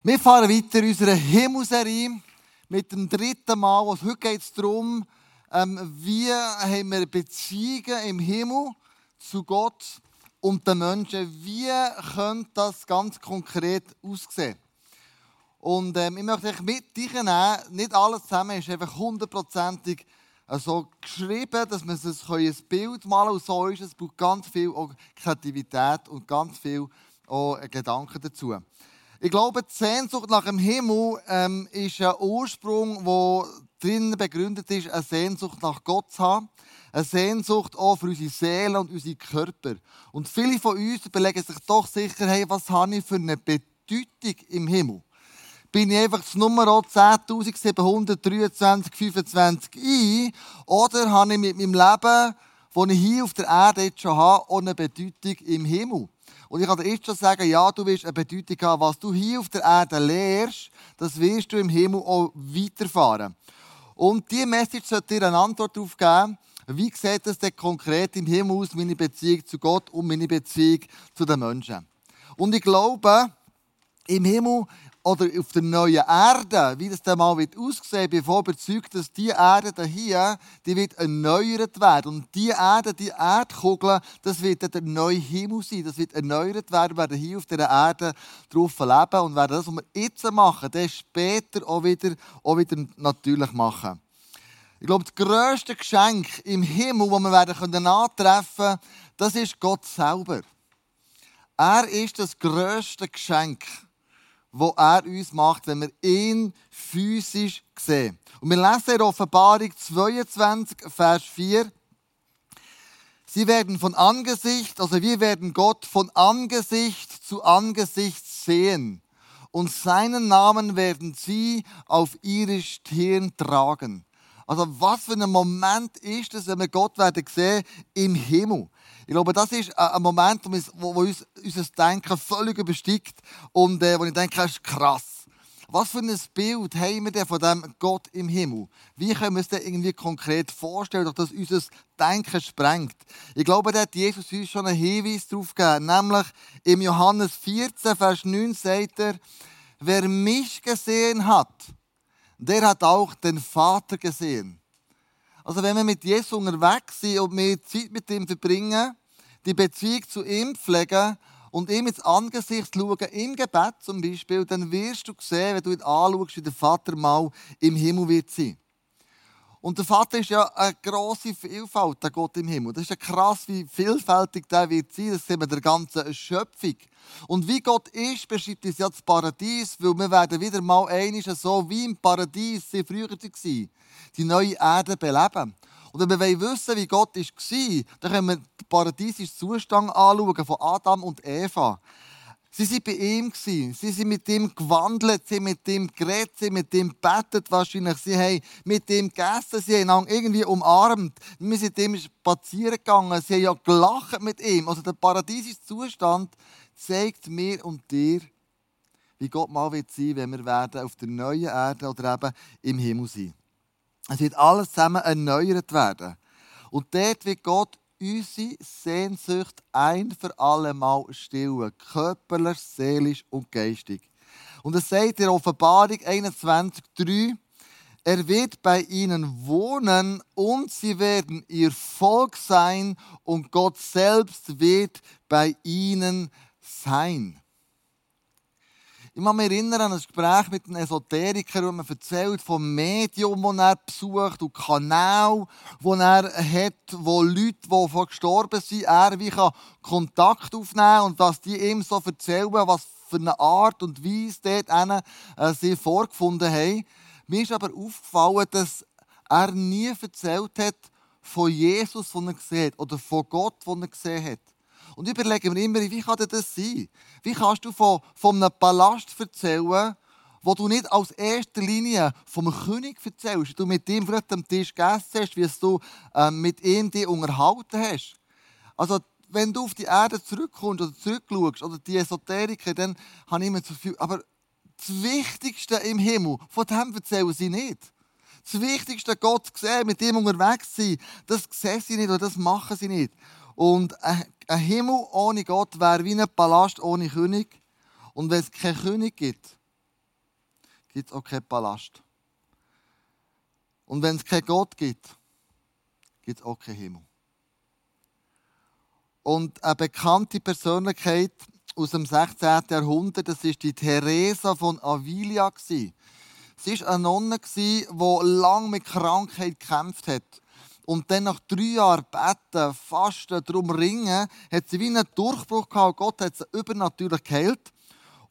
Wir fahren weiter in unserer Himmelserie mit dem dritten Mal. Und heute geht es darum, ähm, wie haben wir Beziehungen im Himmel zu Gott und den Menschen. Wie könnte das ganz konkret aussehen? Und ähm, ich möchte euch mit nehmen, nicht alles zusammen ist einfach hundertprozentig so geschrieben, dass man sich ein Bild malen kann. Und so ist es. Es braucht ganz viel Kreativität und ganz viel auch Gedanken dazu. Ich glaube, die Sehnsucht nach dem Himmel ähm, ist ein Ursprung, der drinnen begründet ist, eine Sehnsucht nach Gott zu haben. Eine Sehnsucht auch für unsere Seele und unsere Körper. Und viele von uns überlegen sich doch sicher, hey, was habe ich für eine Bedeutung im Himmel? Bin ich einfach das Nummer 10.723,25 ein? Oder habe ich mit meinem Leben, das ich hier auf der Erde jetzt schon habe, auch eine Bedeutung im Himmel? Und ich kann dir jetzt schon sagen, ja, du wirst eine Bedeutung haben, was du hier auf der Erde lehrst, das wirst du im Himmel auch weiterfahren. Und diese Message sollte dir eine Antwort darauf geben, wie sieht es denn konkret im Himmel aus, meine Beziehung zu Gott und meine Beziehung zu den Menschen. Und ich glaube, im Himmel oder auf der neuen Erde, wie das dann mal wird aussehen, bin ich überzeugt, dass die Erde hier, die wird erneuert werden. Und die Erde, die Erdkugel, das wird der neue Himmel sein. Das wird erneuert werden, wir werden hier auf dieser Erde drauf leben und werden das, was wir jetzt machen, dann später auch wieder, auch wieder natürlich machen. Ich glaube, das grösste Geschenk im Himmel, das wir werden antreffen können, das ist Gott selber. Er ist das grösste Geschenk wo er uns macht, wenn wir ihn physisch sehen. Und wir lesen in Offenbarung 22, Vers 4. Sie werden von Angesicht, also wir werden Gott von Angesicht zu Angesicht sehen. Und seinen Namen werden sie auf ihre Stirn tragen. Also was für ein Moment ist es, wenn wir Gott werden sehen im Himmel. Ich glaube, das ist ein Moment, wo, uns unser Denken völlig übersteigt und äh, wo ich denke, das ist krass. Was für ein Bild haben wir denn von dem Gott im Himmel? Wie können wir uns das irgendwie konkret vorstellen, dass das unser Denken sprengt? Ich glaube, da hat Jesus uns schon einen Hinweis darauf gegeben. Nämlich im Johannes 14, Vers 9 sagt er, wer mich gesehen hat, der hat auch den Vater gesehen. Also wenn wir mit Jesus unterwegs sind und wir Zeit mit ihm verbringen, die Beziehung zu ihm pflegen und ihm ins Angesicht schauen, im Gebet zum Beispiel, dann wirst du sehen, wenn du ihn anschaust, wie der Vater mal im Himmel wird sein. Und der Vater ist ja eine grosse Vielfalt, der Gott im Himmel. Das ist ja krass, wie vielfältig der wird sein. Das sehen wir der ganzen Schöpfung. Und wie Gott ist, beschreibt uns ja das Paradies, weil wir werden wieder mal einmal so wie im Paradies sie früher waren, die neue Erde beleben. Und wenn wir wissen, wie Gott war, dann können wir den paradiesischen Zustand anschauen von Adam und Eva. Sie waren bei ihm. Sie sind mit ihm gewandelt, sie haben mit ihm geredet, sie haben mit ihm gebetet wahrscheinlich. Sie haben mit ihm gegessen, sie haben ihn irgendwie umarmt. Wir sind mit ihm spazieren gegangen, sie haben ja gelacht mit ihm. Also der paradiesische Zustand zeigt mir und dir, wie Gott mal wird sein, wenn wir werden auf der neuen Erde oder eben im Himmel sein. Es wird alles zusammen erneuert werden. Und dort wird Gott unsere Sehnsucht ein für alle Mal stillen. Körperlich, seelisch und geistig. Und es sagt in Offenbarung 21,3, er wird bei ihnen wohnen und sie werden ihr Volk sein und Gott selbst wird bei ihnen sein. Ich kann mich erinnern an ein Gespräch mit einem Esoteriker, wo man erzählt vom Medium, das er besucht und Kanal, wo er hat, wo Leute, die von gestorben sind, er wie kann Kontakt aufnehmen und dass die ihm so erzählen, was für eine Art und Weise dort einen, äh, sie vorgefunden haben. Mir ist aber aufgefallen, dass er nie erzählt hat von Jesus, den er gesehen hat, oder von Gott, den er gesehen hat. Und ich überlege mir immer, wie kann das sein? Wie kannst du von, von einem Palast erzählen, wo du nicht als erster Linie vom König erzählst, du mit ihm vielleicht am Tisch gegessen hast, wie du äh, mit ihm dich unterhalten hast. Also, wenn du auf die Erde zurückkommst oder zurückschaust, oder die Esoteriker, dann habe ich immer zu viel. Aber das Wichtigste im Himmel, von dem erzählen sie nicht. Das Wichtigste, Gott sehen, mit ihm unterwegs sein, das sehen sie nicht oder das machen sie nicht. Und ein Himmel ohne Gott wäre wie ein Palast ohne König. Und wenn es keinen König gibt, gibt es auch keinen Palast. Und wenn es keinen Gott gibt, gibt es auch keinen Himmel. Und eine bekannte Persönlichkeit aus dem 16. Jahrhundert, das ist die Teresa von Avilia. Sie war eine Nonne, die lange mit Krankheit gekämpft hat. Und dann nach drei Jahren Beten, Fasten, darum ringen, hat sie wie einen Durchbruch gehabt. Gott hat sie übernatürlich geheilt.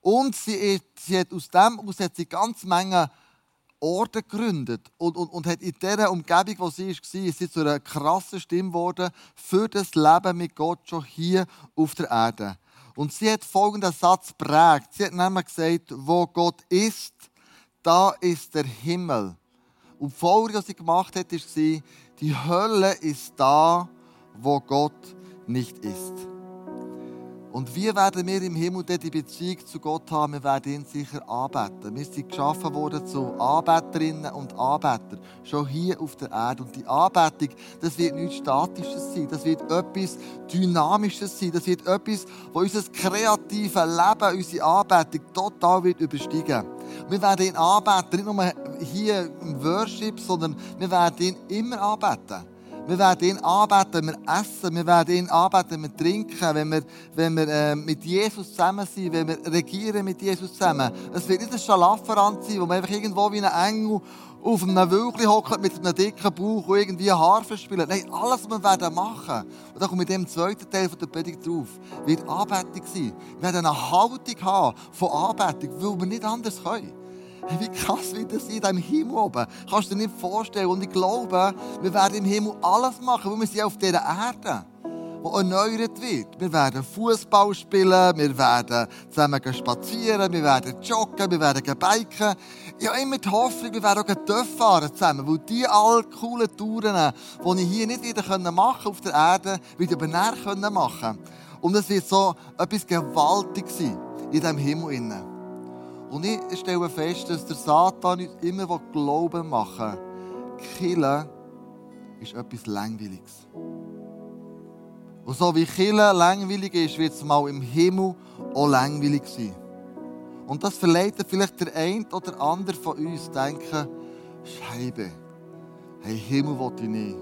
Und sie, sie hat aus dem aus hat sie ganz Menge Orden gegründet und, und, und hat in dieser Umgebung, wo sie war, ist sie zu einer krassen Stimme geworden für das Leben mit Gott schon hier auf der Erde. Und sie hat folgenden Satz prägt. Sie hat nämlich gesagt, wo Gott ist, da ist der Himmel. Und die Folge, die sie gemacht hat, war, die Hölle ist da, wo Gott nicht ist. Und wie werden wir im Himmel die Beziehung zu Gott haben? Wir werden ihn sicher anbeten. Wir sind geschaffen worden zu Anbeterinnen und Anbetern, schon hier auf der Erde. Und die Anbetung, das wird nichts Statisches sein, das wird etwas Dynamisches sein, das wird etwas, wo unser kreatives Leben, unsere Anbetung total wird übersteigen. Wir werden ihn anbeten, nicht nur hier im Worship, sondern wir werden ihn immer anbeten. Wir werden ihn anbeten, wenn wir essen. Wir werden ihn anbeten, wenn wir trinken, wenn wir, wenn wir äh, mit Jesus zusammen sind, wenn wir regieren mit Jesus zusammen. Es wird nicht ein Schlafferant sein, wo man einfach irgendwo wie ein Engel auf einem Wölkli hockt mit einem dicken Bauch und irgendwie Harfe spielt. Nein, alles, was wir werden machen, und da komme ich mit dem zweiten Teil der Predigt drauf, wird Anbetung sein. Wir werden eine Haltung haben von Anbetung, weil wir nicht anders können. Wie krass wird das sein, im Himmel oben? Kannst du dir nicht vorstellen. Und ich glaube, wir werden im Himmel alles machen, weil wir sind auf dieser Erde, die erneuert wird. Wir werden Fußball spielen, wir werden zusammen spazieren, wir werden joggen, wir werden biken. Habe immer die Hoffnung, wir werden auch TÜV fahren zusammen, weil die all coolen Touren, die ich hier nicht wieder machen auf der Erde, wieder näher machen können. Und es wird so etwas gewaltig sein in diesem Himmel. Innen. Und ich stelle fest, dass der Satan uns immer Glauben machen will. Killen ist etwas Langweiliges. Und so wie Killen langweilig ist, wird es mal im Himmel auch langweilig sein. Und das verleitet vielleicht der eine oder andere von uns denken, Scheibe, hey, Himmel will ich nicht.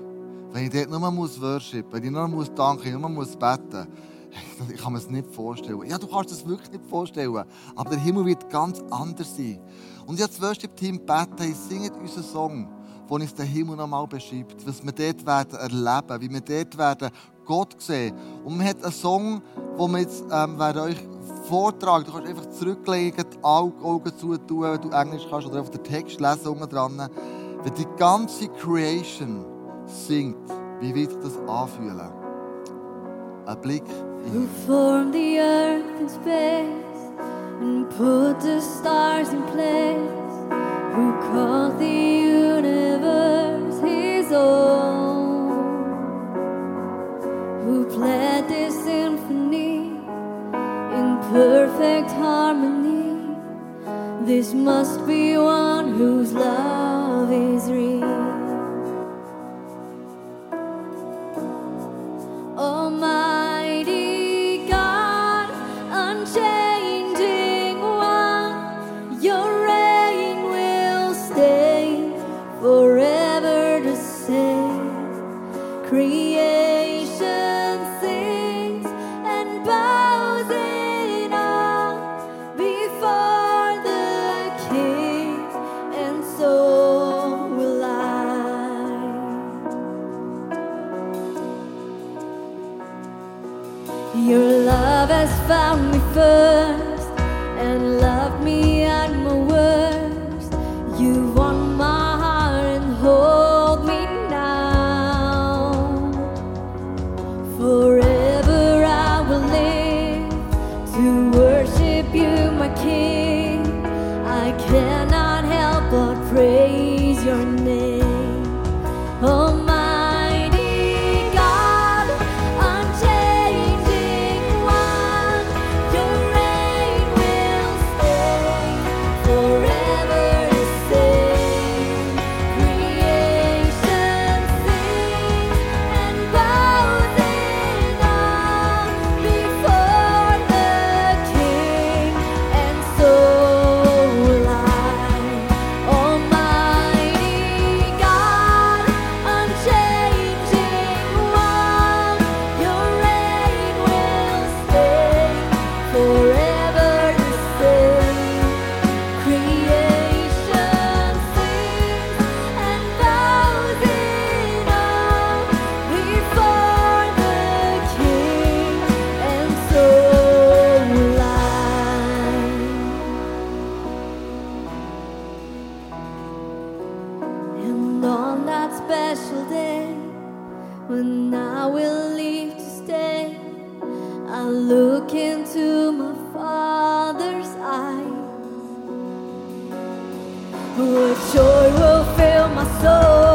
Wenn ich dort nur muss worship, wenn ich nur muss danken, nur muss beten, ich kann mir das nicht vorstellen. Ja, du kannst das wirklich nicht vorstellen. Aber der Himmel wird ganz anders sein. Und jetzt wirst du im Team beten, singt unseren Song, der uns den Himmel nochmal beschreibt. Was wir dort werden erleben, wie wir dort werden Gott sehen. Und man hat einen Song, den wir jetzt ähm, euch vortragen. Du kannst einfach zurücklegen, die Augen zutun, wenn du Englisch kannst, oder auf den Text lesen unten dran. Wenn die ganze Creation singt, wie wird sich das anfühlen? Ein Blick who formed the earth and space and put the stars in place, who called the his who played this symphony in perfect harmony. This must be one whose love is real. care. Special day when I will leave to stay. I look into my Father's eyes. What joy will fill my soul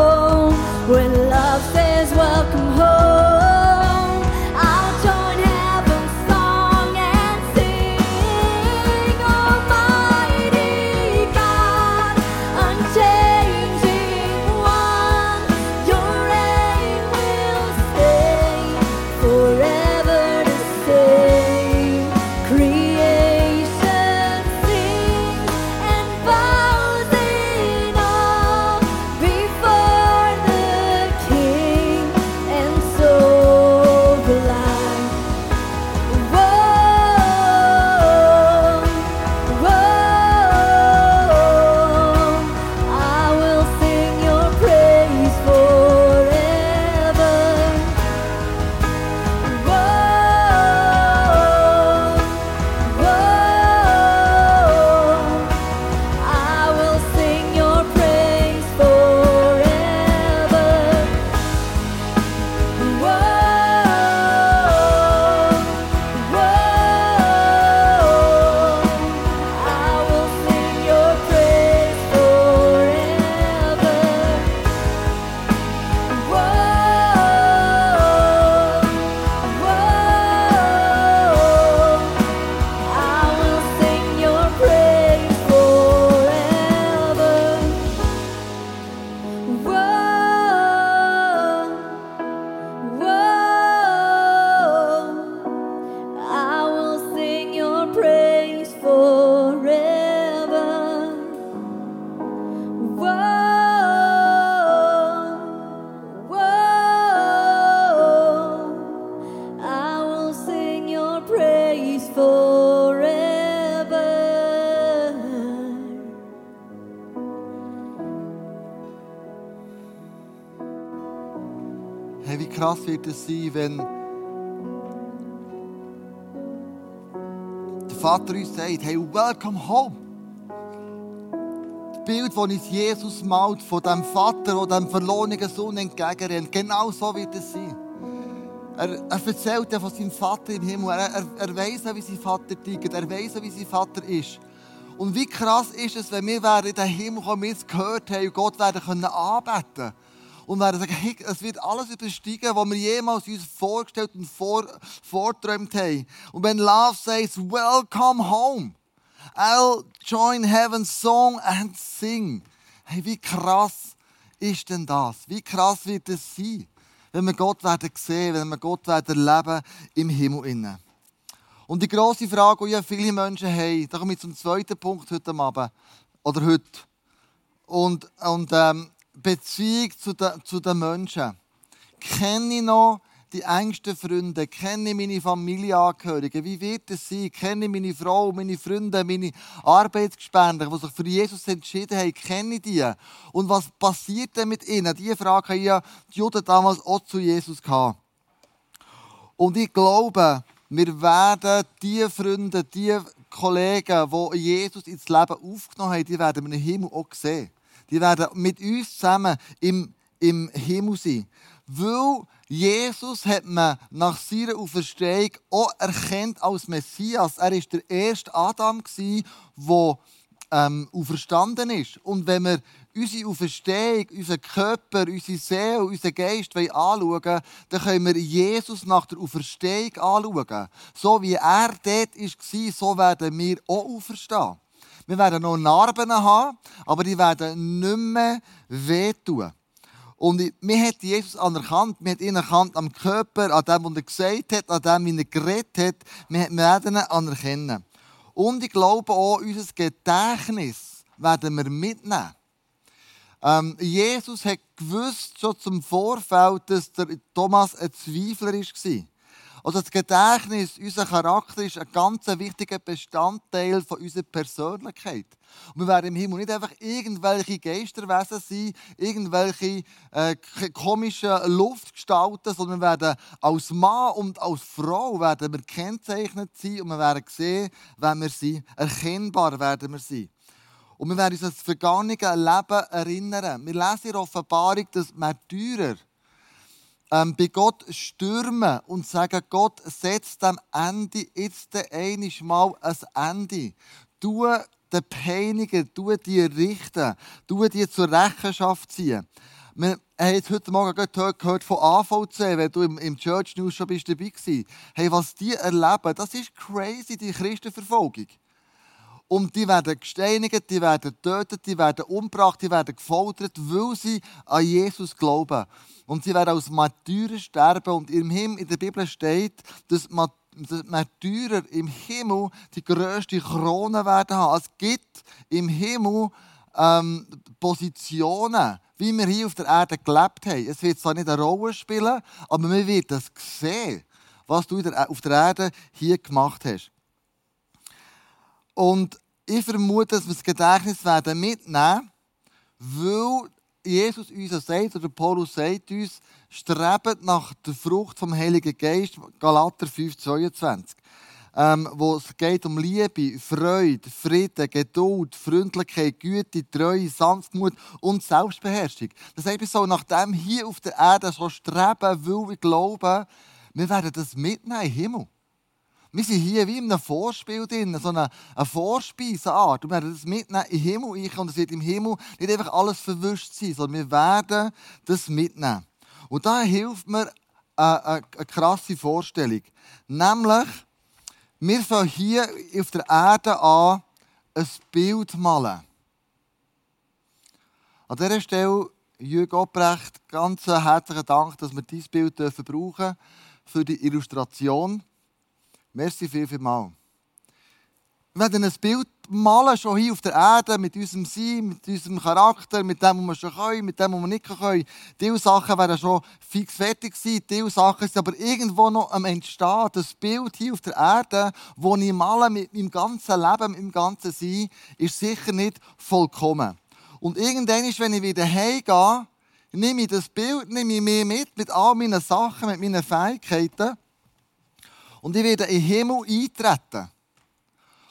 Krass wird es sein, wenn der Vater uns sagt, hey, welcome home. Das Bild, das uns Jesus malt von dem Vater, der dem verlorenen Sohn entgegenrennt, genau so wird es sein. Er, er erzählt ja von seinem Vater im Himmel. Er, er, er weiß wie sein Vater tickt. Er weiß wie sein Vater ist. Und wie krass ist es, wenn wir in den Himmel kommen, wir es gehört haben und Gott werden können anbeten und werden sagen, hey, es wird alles übersteigen, was wir jemals uns vorgestellt und vor, vorgeträumt haben. Und wenn Love says, welcome home, I'll join heaven's song and sing. Hey, wie krass ist denn das? Wie krass wird es sein, wenn wir Gott werden sehen, wenn wir Gott werden erleben im Himmel innen. Und die grosse Frage, die ja viele Menschen haben, da komme ich zum zweiten Punkt heute Abend, oder heute. Und, und ähm, Beziehung zu den, zu den Menschen. Kenne ich noch die engsten Freunde? Kenne ich meine Familienangehörigen? Wie wird es sein? Kenne ich meine Frau, meine Freunde, meine Arbeitsgespender, die sich für Jesus entschieden haben? Kenne ich die? Und was passiert denn mit ihnen? Diese Frage haben ja die Juden damals auch zu Jesus gehabt. Und ich glaube, wir werden die Freunde, die Kollegen, die Jesus ins Leben aufgenommen haben, die werden wir im Himmel auch sehen. Die werden mit uns zusammen im, im Himmel sein. Weil Jesus hat man nach seiner Auferstehung auch erkannt als Messias. Er war der erste Adam, der ähm, auferstanden ist. Und wenn wir unsere Auferstehung, unseren Körper, unsere Seele, unseren Geist anschauen wollen, dann können wir Jesus nach der Auferstehung anschauen. So wie er dort war, so werden wir auch auferstehen. Wir werden noch Narben haben, aber die werden nicht mehr wehtun. Und wir hat Jesus anerkannt, wir haben ihn erkannt am Körper, an dem, was er gesagt hat, an dem, wie er geredet hat. Wir werden ihn anerkennen. Und ich glaube auch, unser Gedächtnis werden wir mitnehmen. Ähm, Jesus hat gewusst, schon zum Vorfeld, dass der Thomas ein Zweifler war. Also das Gedächtnis, unser Charakter ist ein ganz wichtiger Bestandteil von unserer Persönlichkeit. Und wir werden im Himmel nicht einfach irgendwelche Geisterwesen sein, irgendwelche äh, komischen Luftgestalten, sondern wir werden als Mann und als Frau werden wir gekennzeichnet sein und wir werden sehen, wenn wir sind. Erkennbar werden wir sein. Und wir werden uns an das vergangene Leben erinnern. Wir lesen in der Offenbarung, dass Märtyrer ähm, bei Gott stürmen und sagen, Gott setzt dem Ende jetzt einmal mal ein Ende. Du den Peiniger, du die richten, du die zur Rechenschaft ziehen. Wir haben jetzt heute Morgen gehört von AVC, wenn du im, Church News schon dabei warst. Hey, was die erleben, das ist crazy, die Christenverfolgung. Und die werden gesteinigt, die werden getötet, die werden umgebracht, die werden gefoltert, weil sie an Jesus glauben. Und sie werden als Märtyrer sterben. Und im Himmel, in der Bibel steht, dass Märtyrer im Himmel die grösste Krone werden haben. Es gibt im Himmel ähm, Positionen, wie wir hier auf der Erde gelebt haben. Es wird zwar nicht eine Rolle spielen, aber man wird das sehen, was du auf der Erde hier gemacht hast. Und ich vermute, dass wir das Gedächtnis werden mitnehmen, weil Jesus uns sagt, oder Paulus sagt uns, strebt nach der Frucht vom Heiligen Geist, Galater 5, 22. Ähm, wo es geht um Liebe, Freude, Frieden, Geduld, Freundlichkeit, Güte, Treue, Sanftmut und Selbstbeherrschung. Das heißt, so nachdem hier auf der Erde so streben, will wir glauben, wir werden das mitnehmen im Himmel. Wir sind hier wie in einem Vorspiel drin, so eine, eine Vorspeiseart. Und wir werden das mitnehmen im Himmel und es wird im Himmel nicht einfach alles verwischt sein, sondern wir werden das mitnehmen. Und da hilft mir eine, eine, eine krasse Vorstellung. Nämlich, wir fangen hier auf der Erde an, ein Bild malen. An dieser Stelle, Jürgen Obrecht, ganz herzlichen Dank, dass wir dieses Bild brauchen dürfen für die Illustration. Merci viel, viel mal. Wir werden ein Bild malen, schon hier auf der Erde, mit unserem Sein, mit unserem Charakter, mit dem, was wir schon können, mit dem, was wir nicht können. Diese Sachen werden schon fix fertig sein, diese Sachen sind aber irgendwo noch am Entstehen. Das Bild hier auf der Erde, das ich male mit meinem ganzen Leben, mit meinem ganzen Sein, ist sicher nicht vollkommen. Und irgendwann, wenn ich wieder heimgehe, nehme ich das Bild, nehme ich mir mit, mit all meinen Sachen, mit meinen Fähigkeiten, und ich werde in den Himmel eintreten.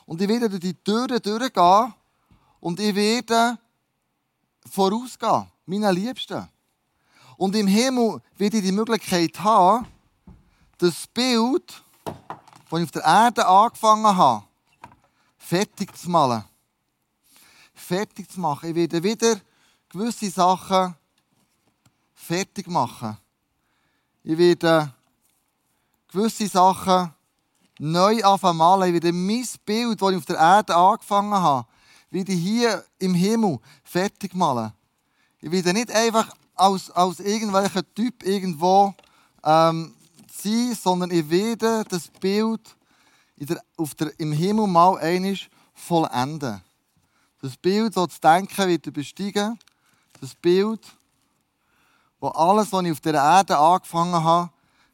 Und ich werde durch die Türen durchgehen und ich werde vorausgehen, meinen Liebsten. Und im Himmel werde ich die Möglichkeit haben, das Bild, das ich auf der Erde angefangen habe, fertig zu malen. Fertig zu machen. Ich werde wieder gewisse Sachen fertig machen. Ich werde gewisse Sachen neu anfangen werde mein Bild, das ich auf der Erde angefangen habe, wieder hier im Himmel fertig malen. Ich werde nicht einfach als, als irgendwelcher Typ irgendwo ähm, sein, sondern ich werde das Bild der, auf der, im Himmel mal einisch vollenden. Das Bild, das zu denken wird besteigen. Das Bild, wo alles, was ich auf der Erde angefangen habe,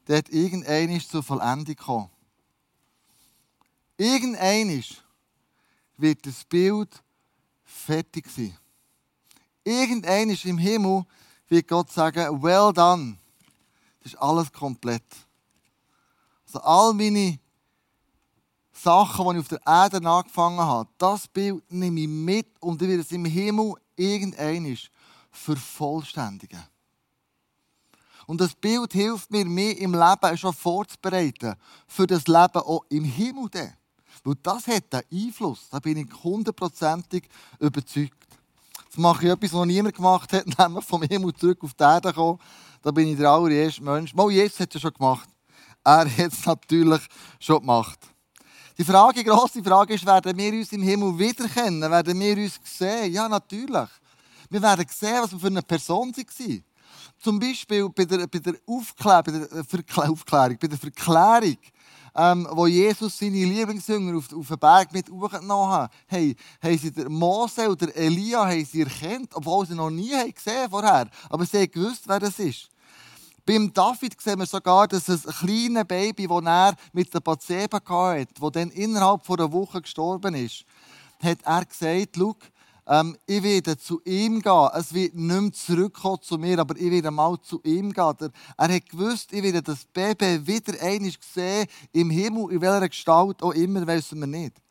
dort irgendein zur Vollendung kommen. Irgendein wird das Bild fertig sein. Irgendein im Himmel wird Gott sagen, well done. Das ist alles komplett. Also all meine Sachen, die ich auf der Erde angefangen habe, das Bild nehme ich mit und ich werde es im Himmel irgendein vervollständigen. Und das Bild hilft mir, mich im Leben schon vorzubereiten für das Leben auch im Himmel. Weil das hat einen Einfluss. Da bin ich hundertprozentig überzeugt. Jetzt mache ich etwas, was niemand gemacht hat, nämlich vom Himmel zurück auf die Erde kommen. Da bin ich der allererste Mensch. Mal Jesus hat es schon gemacht. Er hat es natürlich schon gemacht. Die Frage, grosse Frage ist, werden wir uns im Himmel wiederkennen? Werden wir uns sehen? Ja, natürlich. Wir werden sehen, was wir für eine Person waren. Zum Beispiel bei der, bei der, Aufklär, bei der Verklär, Aufklärung, bei der Verklärung, ähm, wo Jesus seine Lieblingsjünger auf, auf den Berg mit hochgenommen hat, hey, haben sie den Mose oder Elia sie erkannt, obwohl sie noch nie haben gesehen vorher. Aber sie haben gewusst, wer das ist. Beim David sehen wir sogar, dass ein kleines Baby, das er mit der Bathseba hatte, das dann innerhalb von einer Woche gestorben ist, hat er gesagt, schau, ähm, ich werde zu ihm gehen. Es wird nicht mehr zurückkommen zu mir, aber ich werde mal zu ihm gehen. Er hat gewusst, ich werde das Baby wieder einmal sehen, im Himmel, in welcher Gestalt auch immer, wissen wir nicht.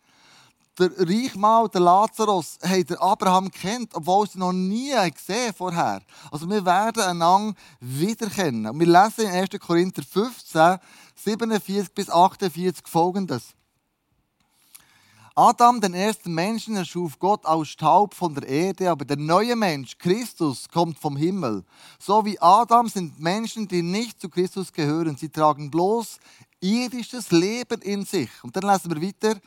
der Reichmann, der Lazarus, haben der Abraham kennt, obwohl sie noch nie gesehen vorher. Also wir werden einander wieder kennen. Und wir lesen in 1. Korinther 15, 47 bis 48 folgendes. Adam, den ersten Menschen, erschuf Gott aus Staub von der Erde, aber der neue Mensch, Christus, kommt vom Himmel. So wie Adam sind Menschen, die nicht zu Christus gehören. Sie tragen bloß irdisches Leben in sich. Und dann lesen wir weiter.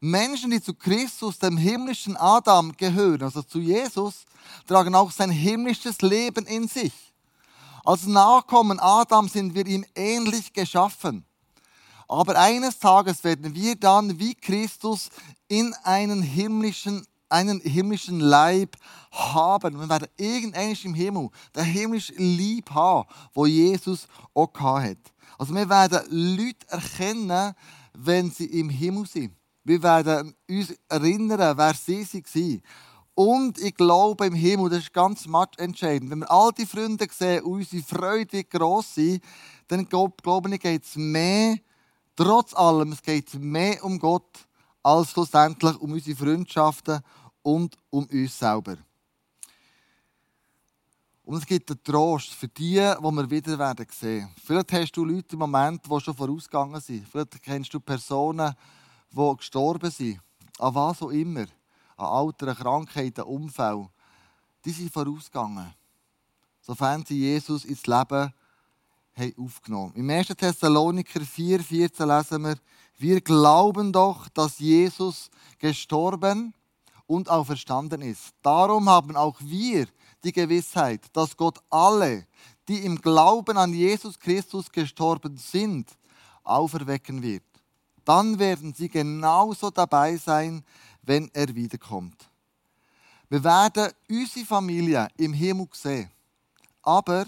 Menschen, die zu Christus, dem himmlischen Adam, gehören, also zu Jesus, tragen auch sein himmlisches Leben in sich. Als Nachkommen Adam sind wir ihm ähnlich geschaffen. Aber eines Tages werden wir dann wie Christus in einen himmlischen, einen himmlischen Leib haben. Wir werden irgendwann im Himmel den himmlischen Lieb haben, wo Jesus auch hat. Also wir werden Leute erkennen, wenn sie im Himmel sind. Wir werden uns erinnern, wer sie waren. Und ich glaube im Himmel, das ist ganz entscheidend. Wenn wir all die Freunde sehen und unsere Freude gross sind, dann glaube ich, geht es mehr Trotz allem, es geht mehr um Gott als schlussendlich um unsere Freundschaften und um uns selber. Und es gibt einen Trost für die, die wir wieder werden sehen. Vielleicht hast du Leute im Moment, die schon vorausgegangen sind. Vielleicht kennst du Personen, die gestorben sind. An was auch immer. An Alter, Krankheiten, Unfällen. Die sind vorausgegangen. Sofern sie Jesus ins Leben haben aufgenommen. Im 1. Thessaloniker 4, 14 lesen wir, wir glauben doch, dass Jesus gestorben und auferstanden ist. Darum haben auch wir die Gewissheit, dass Gott alle, die im Glauben an Jesus Christus gestorben sind, auferwecken wird. Dann werden sie genauso dabei sein, wenn er wiederkommt. Wir werden unsere Familie im Himmel sehen. Aber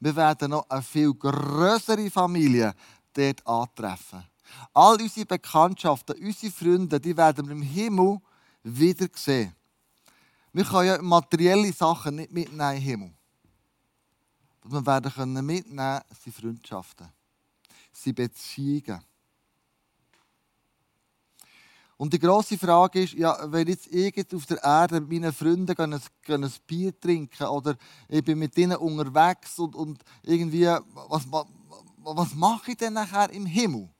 wir werden noch eine viel größere Familie dort antreffen. All unsere Bekanntschaften, unsere Freunde, die werden wir im Himmel wieder sehen. Wir können ja materielle Sachen nicht mitnehmen im Himmel. Was wir werden mitnehmen können, sind Freundschaften, sind Beziehungen. Und die grosse Frage ist, ja, wenn jetzt irgend auf der Erde mit meinen Freunden gehen, gehen ein Bier trinken oder ich bin mit ihnen unterwegs und, und irgendwie, was, was mache ich denn nachher im Himmel?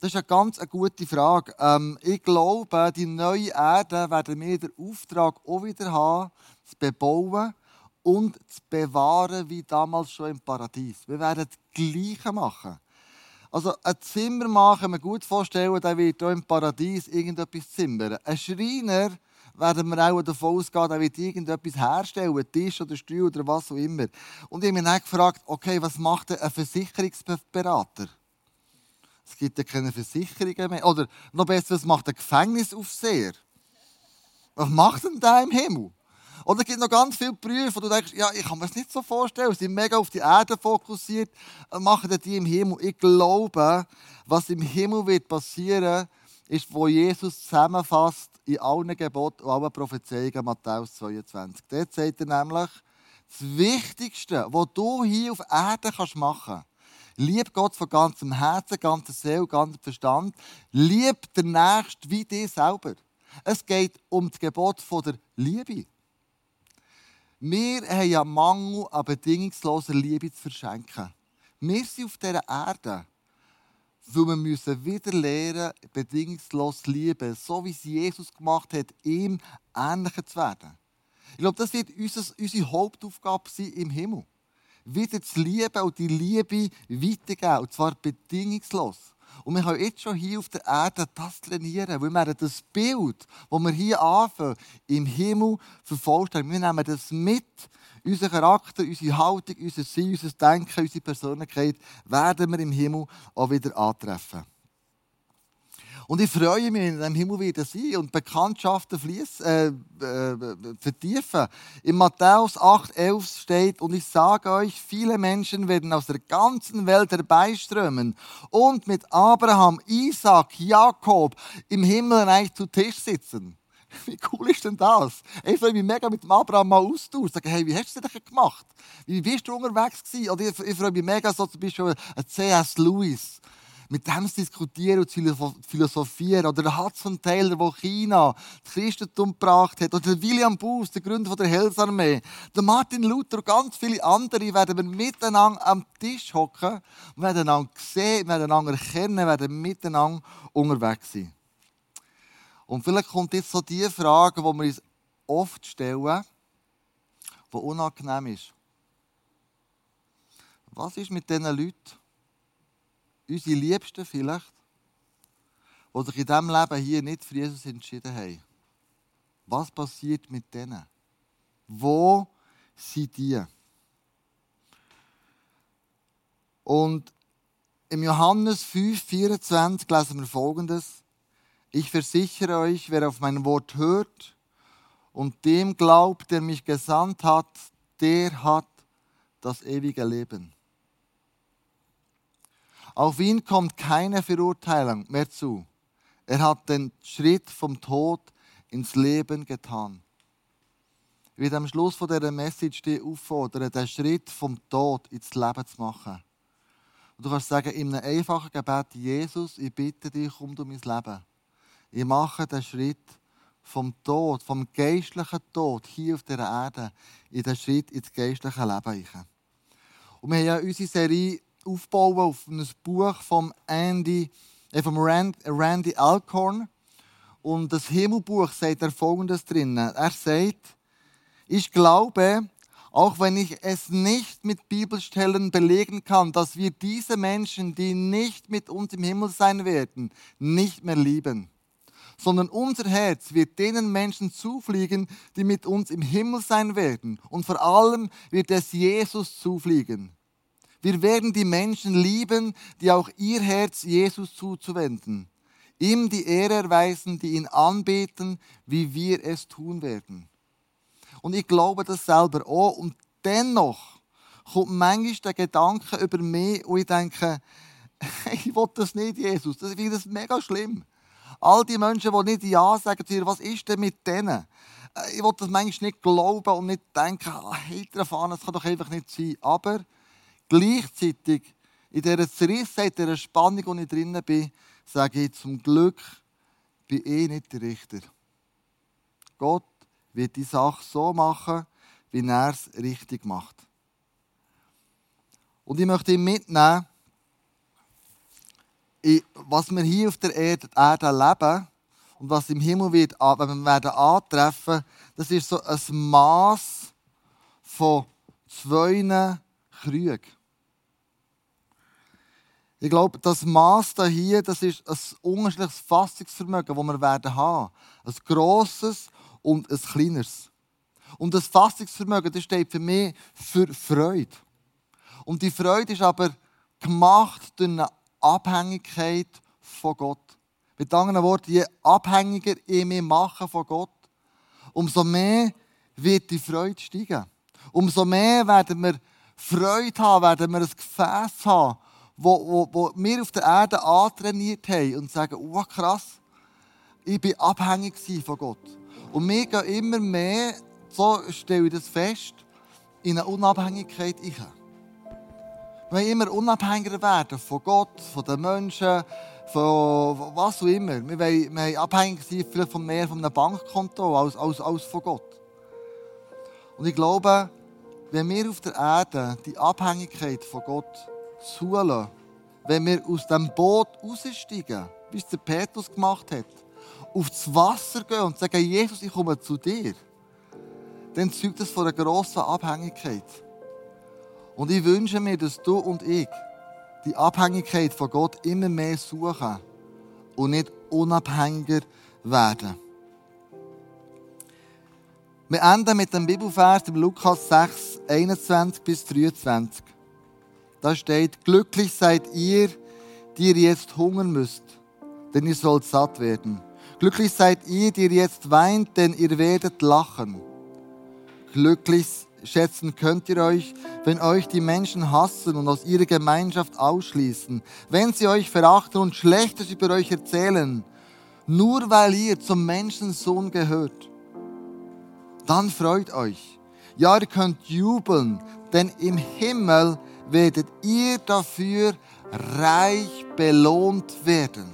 Das ist eine ganz eine gute Frage. Ähm, ich glaube, die neue Erde werden wir den Auftrag auch wieder haben, zu bebauen und zu bewahren, wie damals schon im Paradies. Wir werden das Gleiche machen. Also ein Zimmermann kann man gut vorstellen, der wird hier im Paradies irgendetwas zimmern. Ein Schreiner werden wir auch davon ausgehen, der wird irgendetwas herstellen, einen Tisch oder Stuhl oder was auch immer. Und ich habe mich dann gefragt, okay, was macht ein Versicherungsberater? Es gibt ja keine Versicherungen mehr. Oder noch besser, was macht ein Gefängnisaufseher? Was macht denn der im Himmel? Oder es gibt noch ganz viele Berufe, wo du denkst, ja, ich kann mir das nicht so vorstellen. Sie sind mega auf die Erde fokussiert, machen die im Himmel. Ich glaube, was im Himmel wird passieren, ist, wo Jesus zusammenfasst in allen Geboten und allen Prophezeiungen Matthäus 22. Dort sagt er nämlich, das Wichtigste, was du hier auf Erde kannst machen kannst, Lieb Gott von ganzem Herzen, ganzer Seele, ganzem Verstand. Lieb den Nächsten wie dich selber. Es geht um das Gebot der Liebe. Wir haben ja Mangel an bedingungsloser Liebe zu verschenken. Wir sind auf dieser Erde, weil wir müssen wieder lernen, bedingungslos lieben, so wie es Jesus gemacht hat, ihm ähnlicher zu werden. Ich glaube, das wird unsere Hauptaufgabe sein im Himmel. Wieder zu lieben und die Liebe weitergeben, und zwar bedingungslos. Und wir können jetzt schon hier auf der Erde das trainieren, weil wir das Bild, das wir hier anfangen, im Himmel vervollständigen. Wir nehmen das mit, unser Charakter, unsere Haltung, unser Sein, unser Denken, unsere Persönlichkeit, werden wir im Himmel auch wieder antreffen. Und ich freue mich, in dem Himmel wieder sein und Bekanntschaften fließen, äh, äh, vertiefen. In Matthäus 8,11 steht, und ich sage euch, viele Menschen werden aus der ganzen Welt herbeiströmen und mit Abraham, Isaac, Jakob im Himmel eigentlich zu Tisch sitzen. Wie cool ist denn das? Ich freue mich mega mit dem Abraham mal austauschen. Sagen, hey, wie hast du das denn gemacht? Wie bist du unterwegs gewesen? Oder ich, freue mich mega so zum Beispiel C.S. Lewis mit dem zu diskutieren und zu philosophieren. Oder der Hudson Taylor, der China das Christentum gebracht hat. Oder William Booth, der Gründer der Heilsarmee. Der Martin Luther und ganz viele andere werden wir miteinander am Tisch hocken und werden einander sehen, werden einander erkennen, werden miteinander unterwegs sein. Und vielleicht kommt jetzt so die Frage, die wir uns oft stellen, die unangenehm ist. Was ist mit diesen Leuten, unsere Liebsten vielleicht, die sich in diesem Leben hier nicht für Jesus entschieden haben? Was passiert mit denen? Wo sind die? Und im Johannes 5, 24 lesen wir folgendes. Ich versichere euch, wer auf mein Wort hört und dem glaubt, der mich gesandt hat, der hat das ewige Leben. Auf ihn kommt keine Verurteilung mehr zu. Er hat den Schritt vom Tod ins Leben getan. Ich will am Schluss von dieser Message dich auffordern, den Schritt vom Tod ins Leben zu machen. Und du kannst sagen, in einem einfachen Gebet, Jesus, ich bitte dich, komm du mein Leben. Ich mache den Schritt vom Tod, vom geistlichen Tod hier auf dieser Erde, in den Schritt ins geistliche Leben. Und wir haben ja unsere Serie aufbauen auf ein Buch von Andy, äh, vom Randy Alcorn. Und das Himmelbuch sagt er folgendes drin. Er sagt, ich glaube, auch wenn ich es nicht mit Bibelstellen belegen kann, dass wir diese Menschen, die nicht mit uns im Himmel sein werden, nicht mehr lieben sondern unser Herz wird denen Menschen zufliegen, die mit uns im Himmel sein werden. Und vor allem wird es Jesus zufliegen. Wir werden die Menschen lieben, die auch ihr Herz Jesus zuzuwenden. Ihm die Ehre erweisen, die ihn anbeten, wie wir es tun werden. Und ich glaube das selber auch. Und dennoch kommt manchmal der Gedanke über mich und ich denke, ich will das nicht, Jesus. Das finde das mega schlimm. All die Menschen, die nicht Ja sagen zu dir, was ist denn mit denen? Äh, ich will das manchmal nicht glauben und nicht denken, ah, hinter fahren, das kann doch einfach nicht sein. Aber gleichzeitig, in dieser Zerrissenheit, in dieser Spannung, in der ich drinnen bin, sage ich zum Glück, bin ich nicht der Richter. Gott wird die Sache so machen, wie er es richtig macht. Und ich möchte ihn mitnehmen, was wir hier auf der Erde, Erde leben und was im Himmel wird, wenn wir werden antreffen, das ist so ein Maß von zwei Krügen. Ich glaube, das Maß hier, das ist ein unterschiedliches Fassungsvermögen, das wir werden haben. Ein grosses und ein kleineres. Und das Fassungsvermögen, das steht für mich für Freude. Und die Freude ist aber gemacht durch eine Abhängigkeit von Gott. Mit anderen Worten, je abhängiger ich mich mache von Gott, umso mehr wird die Freude steigen. Umso mehr werden wir Freude haben, werden wir ein Gefäß haben, wo, wo, wo wir auf der Erde antrainiert haben und sagen, oh krass, ich bin abhängig von Gott. Und wir gehen immer mehr, so stelle ich das fest, in eine Unabhängigkeit rein. Wir wollen immer unabhängiger werden von Gott, von den Menschen, von was auch immer. Wir wollen, wir abhängig sein vielleicht von mehr von einem Bankkonto als, als, als von Gott. Und ich glaube, wenn wir auf der Erde die Abhängigkeit von Gott zulassen, wenn wir aus dem Boot aussteigen, wie es der Petrus gemacht hat, aufs Wasser gehen und sagen, Jesus, ich komme zu dir, dann zeugt das von einer grossen Abhängigkeit. Und ich wünsche mir, dass du und ich die Abhängigkeit von Gott immer mehr suchen und nicht unabhängiger werden. Wir enden mit dem Bibelvers im Lukas 6, 21 bis 23. Da steht, glücklich seid ihr, die ihr jetzt hungern müsst, denn ihr sollt satt werden. Glücklich seid ihr, die ihr jetzt weint, denn ihr werdet lachen. Glücklich schätzen könnt ihr euch, wenn euch die Menschen hassen und aus ihrer Gemeinschaft ausschließen, wenn sie euch verachten und Schlechtes über euch erzählen, nur weil ihr zum Menschensohn gehört. Dann freut euch. Ja, ihr könnt jubeln, denn im Himmel werdet ihr dafür reich belohnt werden.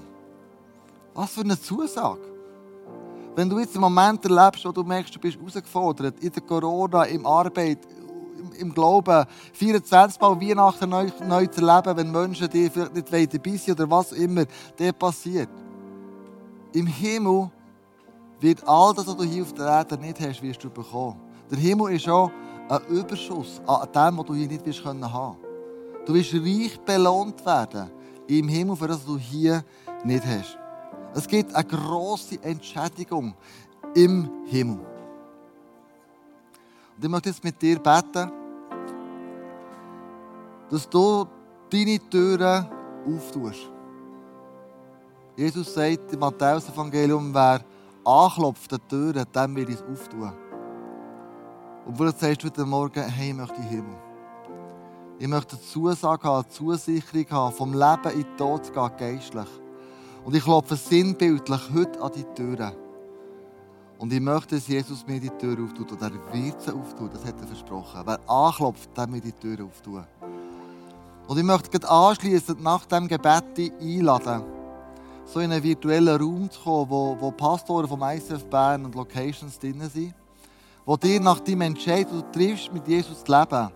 Was für eine Zusage. Wenn du jetzt einen Moment erlebst, wo du merkst, du bist herausgefordert, in der Corona, im Arbeit, im, Glauben, 24 Mal Weihnachten neu, neu zu erleben, wenn Menschen dir vielleicht nicht dabei sind oder was immer, dir passiert. Im Himmel wird all das, was du hier auf der Erde nicht hast, wirst du bekommen. Der Himmel ist auch ein Überschuss an dem, was du hier nicht haben können. Du wirst reich belohnt werden im Himmel für das, du hier nicht hast. Es gibt eine grosse Entschädigung im Himmel. Und ich möchte jetzt mit dir beten, dass du deine Türen auftust. Jesus sagt im Matthäus-Evangelium, wer anklopft an die Türen, dem ich es auftun. Und du sagst heute Morgen, hey, ich möchte den Himmel. Ich möchte eine Zusage haben, eine Zusicherung haben, vom Leben in den Tod zu gehen, geistlich. Und ich klopfe sinnbildlich heute an die Türen. Und ich möchte, dass Jesus mir die Tür auftut. Und er wird sie auftun, das hat er versprochen. Wer anklopft, der mir die Tür auftun. Und ich möchte gerade anschliessend nach dem Gebet einladen, so in einen virtuellen Raum zu kommen, wo, wo Pastoren vom ICF Bern und Locations drin sind, wo dir nach deinem Entscheid, du triffst, mit Jesus zu leben,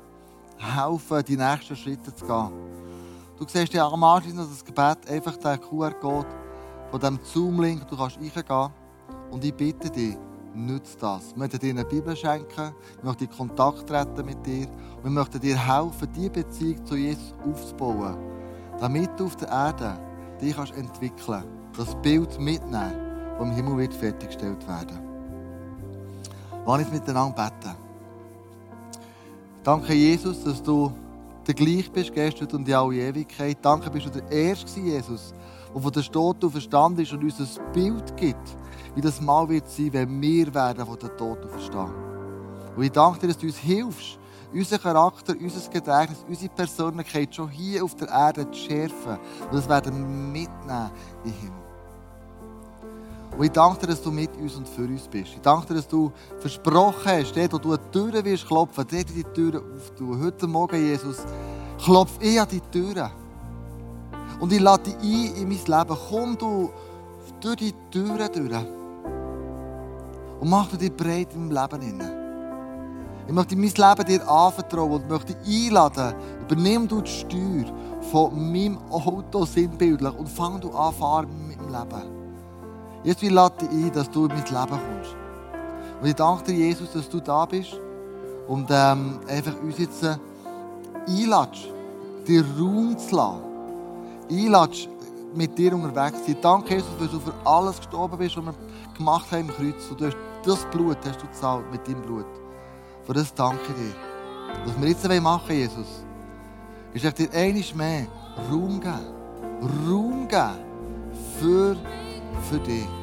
helfen, die nächsten Schritte zu gehen. Du siehst ja am Anschluss das Gebet einfach den QR-Code von diesem Zoom-Link, du kannst reingehen und ich bitte dich, nütze das. Wir möchten dir eine Bibel schenken, wir möchten in Kontakt treten mit dir und wir möchten dir helfen, diese Beziehung zu Jesus aufzubauen, damit du auf der Erde dich kannst entwickeln das Bild mitnehmen, das im Himmel wird fertiggestellt werden. Wollen wir miteinander beten? Danke, Jesus, dass du der gleich bist, gestern und in alle Ewigkeit. Danke, bist du der Erste, Jesus, der von der Tod verstanden ist und uns ein Bild gibt, wie das mal wird sein, wenn wir werden von der Tod verstehen. Und ich danke dir, dass du uns hilfst, unseren Charakter, unser Gedächtnis, unsere Persönlichkeit schon hier auf der Erde zu schärfen. Und das werden wir mitnehmen in Himmel. Und ich danke dir, dass du mit uns und für uns bist. Ich danke dir, dass du versprochen hast, dort, wo du an die Türen wirst klopfen, dort die Türen auftun. Heute Morgen, Jesus, klopf ich an die Türen. Und ich lade dich ein in mein Leben. Komm du durch die Türen durch. Und mach du dich breit im Leben hinein. Ich möchte mein Leben dir anvertrauen und möchte einladen, übernimm du die Steuer von meinem Auto sinnbildlich und fang du an fahren mit dem Leben. Jesus, ich lade dich ein, dass du in mein Leben kommst. Und ich danke dir, Jesus, dass du da bist und ähm, einfach uns jetzt äh, dir Raum zu lassen. Einladest, mit dir unterwegs zu sein. Danke, Jesus, dass du für alles gestorben bist, was wir gemacht haben im Kreuz. Und du hast das Blut hast du gezahlt mit deinem Blut. Für das danke ich dir. Was wir jetzt machen wollen, Jesus, ist dir einiges mehr Raum geben. Raum geben für, für dich.